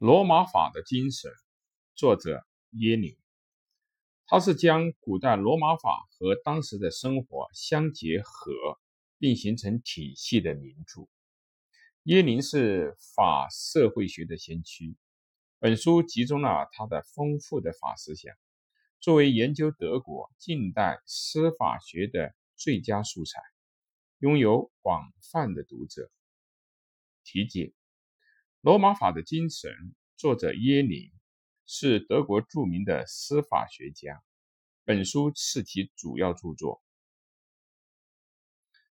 罗马法的精神，作者耶林。他是将古代罗马法和当时的生活相结合，并形成体系的名著。耶林是法社会学的先驱。本书集中了他的丰富的法思想，作为研究德国近代司法学的最佳素材，拥有广泛的读者。题解。罗马法的精神，作者耶林是德国著名的司法学家。本书是其主要著作，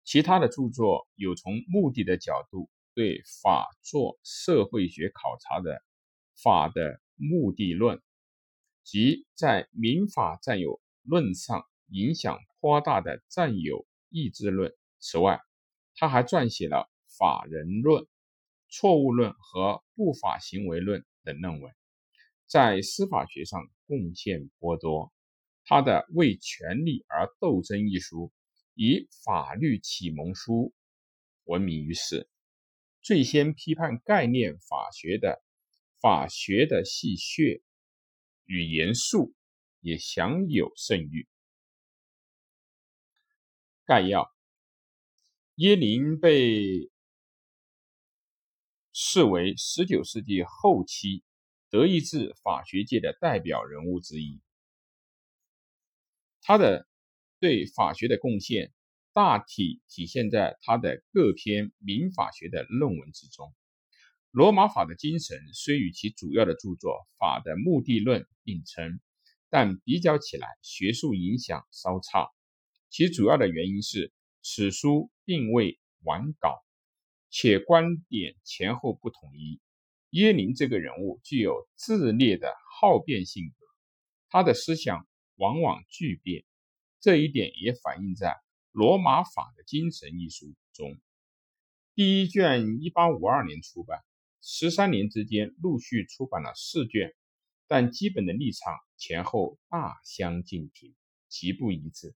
其他的著作有从目的的角度对法做社会学考察的《法的目的论》，即在民法占有论上影响颇大的占有意志论。此外，他还撰写了《法人论》。错误论和不法行为论等论文，在司法学上贡献颇多。他的《为权利而斗争》一书以法律启蒙书闻名于世。最先批判概念法学的《法学的戏谑与严肃》也享有盛誉。概要：耶林被。视为十九世纪后期德意志法学界的代表人物之一。他的对法学的贡献大体体现在他的各篇民法学的论文之中。罗马法的精神虽与其主要的著作《法的目的论》并称，但比较起来学术影响稍差。其主要的原因是此书并未完稿。且观点前后不统一。耶林这个人物具有自烈的好变性格，他的思想往往巨变，这一点也反映在《罗马法的精神》一书中。第一卷1852年出版，十三年之间陆续出版了四卷，但基本的立场前后大相径庭，极不一致。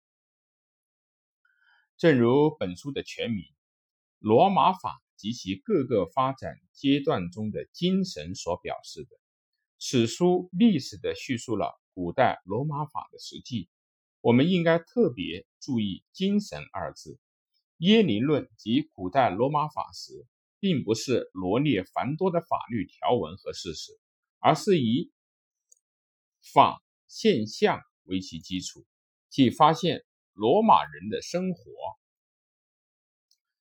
正如本书的全名《罗马法》。及其各个发展阶段中的精神所表示的，此书历史的叙述了古代罗马法的实际。我们应该特别注意“精神”二字。耶林论及古代罗马法时，并不是罗列繁多的法律条文和事实，而是以法现象为其基础，即发现罗马人的生活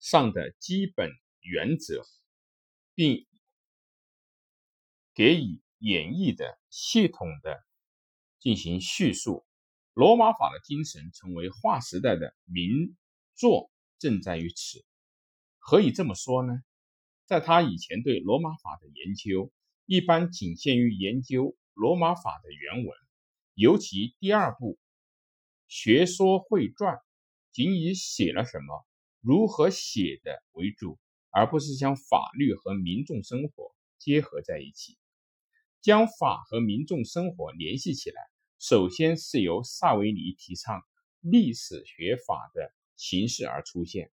上的基本。原则，并给予演绎的系统的进行叙述。罗马法的精神成为划时代的名作，正在于此。何以这么说呢？在他以前对罗马法的研究，一般仅限于研究罗马法的原文，尤其第二部《学说会传》，仅以写了什么、如何写的为主。而不是将法律和民众生活结合在一起，将法和民众生活联系起来。首先是由萨维尼提倡历史学法的形式而出现。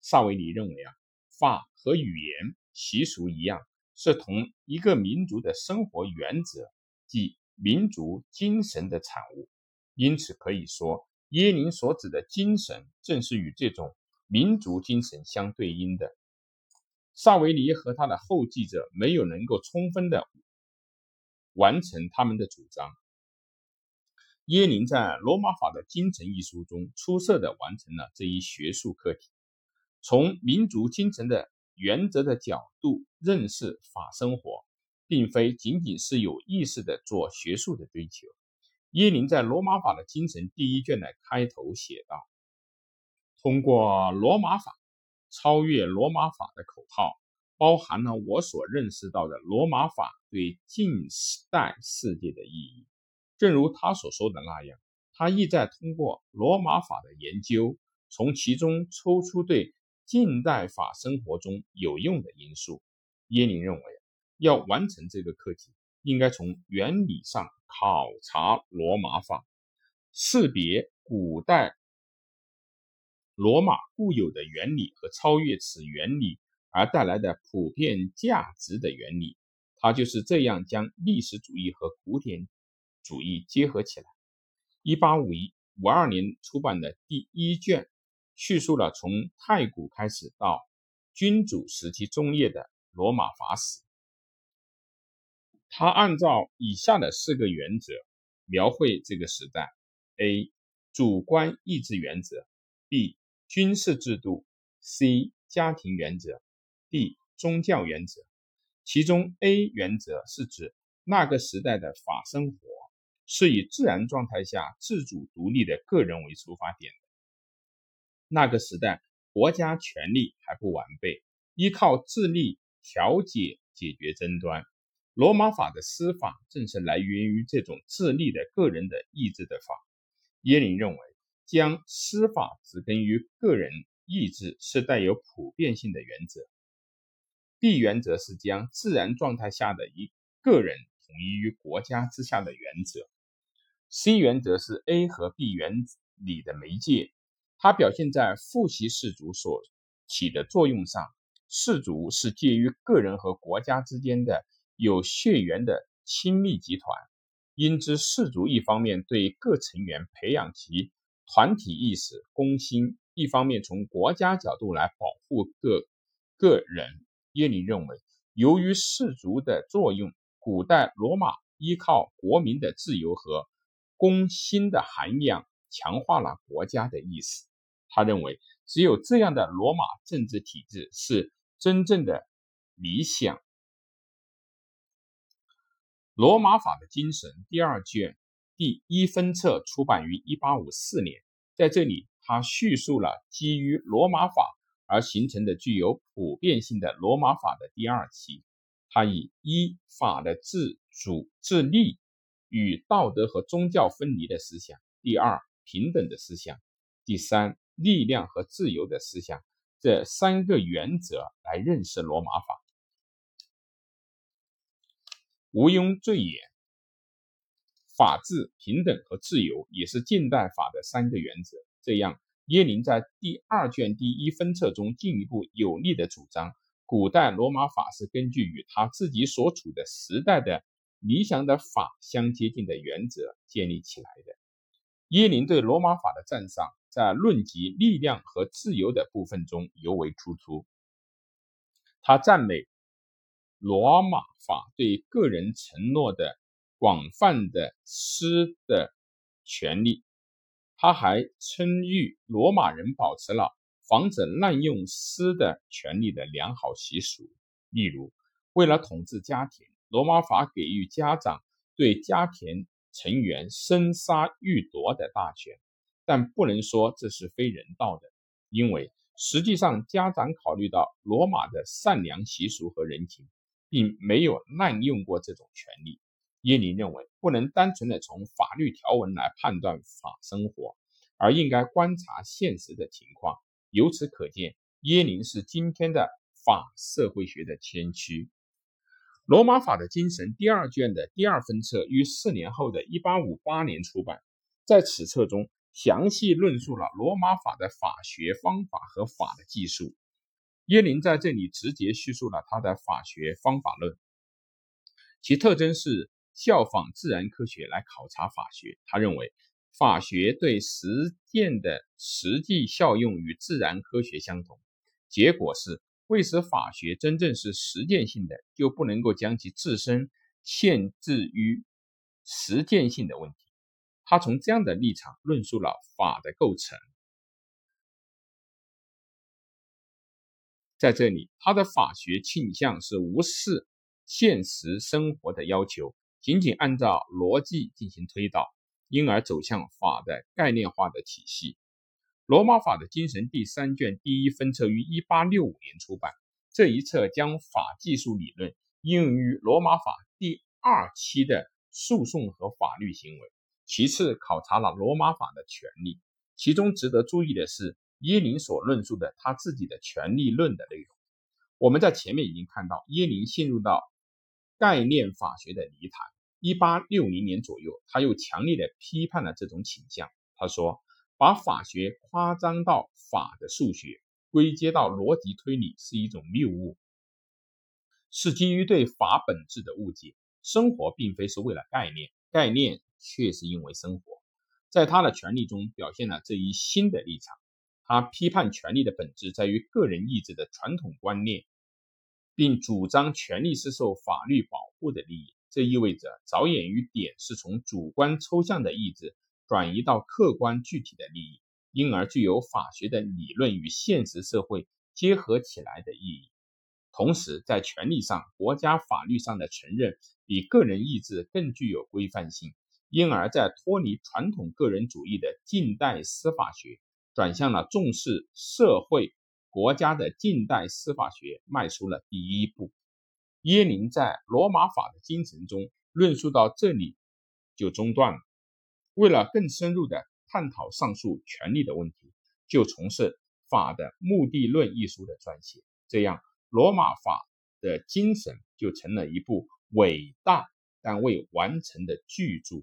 萨维尼认为啊，法和语言习俗一样，是同一个民族的生活原则，即民族精神的产物。因此可以说，耶林所指的精神，正是与这种民族精神相对应的。萨维尼和他的后继者没有能够充分的完成他们的主张。耶林在《罗马法的精神》一书中出色的完成了这一学术课题，从民族精神的原则的角度认识法生活，并非仅仅是有意识的做学术的追求。耶林在《罗马法的精神》第一卷的开头写道：“通过罗马法。”超越罗马法的口号，包含了我所认识到的罗马法对近代世界的意义。正如他所说的那样，他意在通过罗马法的研究，从其中抽出对近代法生活中有用的因素。耶林认为，要完成这个课题，应该从原理上考察罗马法，识别古代。罗马固有的原理和超越此原理而带来的普遍价值的原理，他就是这样将历史主义和古典主义结合起来。一八五一五二年出版的第一卷，叙述了从太古开始到君主时期中叶的罗马法史。他按照以下的四个原则描绘这个时代：A. 主观意志原则；B. 军事制度；C. 家庭原则；D. 宗教原则。其中，A 原则是指那个时代的法生活是以自然状态下自主独立的个人为出发点的。那个时代，国家权力还不完备，依靠智力调解解决争端。罗马法的司法正是来源于这种自立的个人的意志的法。耶林认为，将司法植根于个人意志是带有普遍性的原则。B 原则是将自然状态下的一个人统一于国家之下的原则。C 原则是 A 和 B 原理的媒介，它表现在父系氏族所起的作用上。氏族是介于个人和国家之间的。有血缘的亲密集团，因之氏族一方面对各成员培养其团体意识、公心，一方面从国家角度来保护各个人。耶林认为，由于氏族的作用，古代罗马依靠国民的自由和公心的涵养，强化了国家的意识。他认为，只有这样的罗马政治体制是真正的理想。罗马法的精神第二卷第一分册出版于一八五四年，在这里，他叙述了基于罗马法而形成的具有普遍性的罗马法的第二期。他以一法的自主自立与道德和宗教分离的思想，第二平等的思想，第三力量和自由的思想这三个原则来认识罗马法。毋庸赘言，法治、平等和自由也是近代法的三个原则。这样，耶林在第二卷第一分册中进一步有力的主张，古代罗马法是根据与他自己所处的时代的理想的法相接近的原则建立起来的。耶林对罗马法的赞赏，在论及力量和自由的部分中尤为突出。他赞美。罗马法对个人承诺的广泛的施的权利，他还称誉罗马人保持了防止滥用私的权利的良好习俗。例如，为了统治家庭，罗马法给予家长对家庭成员生杀予夺的大权，但不能说这是非人道的，因为实际上家长考虑到罗马的善良习俗和人情。并没有滥用过这种权利。耶林认为，不能单纯的从法律条文来判断法生活，而应该观察现实的情况。由此可见，耶林是今天的法社会学的先驱。罗马法的精神第二卷的第二分册于四年后的一八五八年出版，在此册中详细论述了罗马法的法学方法和法的技术。耶林在这里直接叙述了他的法学方法论，其特征是效仿自然科学来考察法学。他认为，法学对实践的实际效用与自然科学相同。结果是，为使法学真正是实践性的，就不能够将其自身限制于实践性的问题。他从这样的立场论述了法的构成。在这里，他的法学倾向是无视现实生活的要求，仅仅按照逻辑进行推导，因而走向法的概念化的体系。罗马法的精神第三卷第一分册于一八六五年出版，这一册将法技术理论应用于罗马法第二期的诉讼和法律行为。其次，考察了罗马法的权利。其中值得注意的是。耶林所论述的他自己的权利论的内容，我们在前面已经看到，耶林陷入到概念法学的泥潭。一八六零年左右，他又强烈的批判了这种倾向。他说，把法学夸张到法的数学，归结到逻辑推理是一种谬误。是基于对法本质的误解。生活并非是为了概念，概念却是因为生活。在他的权利中表现了这一新的立场。他批判权利的本质在于个人意志的传统观念，并主张权利是受法律保护的利益。这意味着着眼于点是从主观抽象的意志转移到客观具体的利益，因而具有法学的理论与现实社会结合起来的意义。同时，在权利上，国家法律上的承认比个人意志更具有规范性，因而，在脱离传统个人主义的近代司法学。转向了重视社会国家的近代司法学，迈出了第一步。耶林在罗马法的精神中论述到这里就中断了。为了更深入的探讨上述权利的问题，就从事《法的目的论》一书的撰写。这样，罗马法的精神就成了一部伟大但未完成的巨著。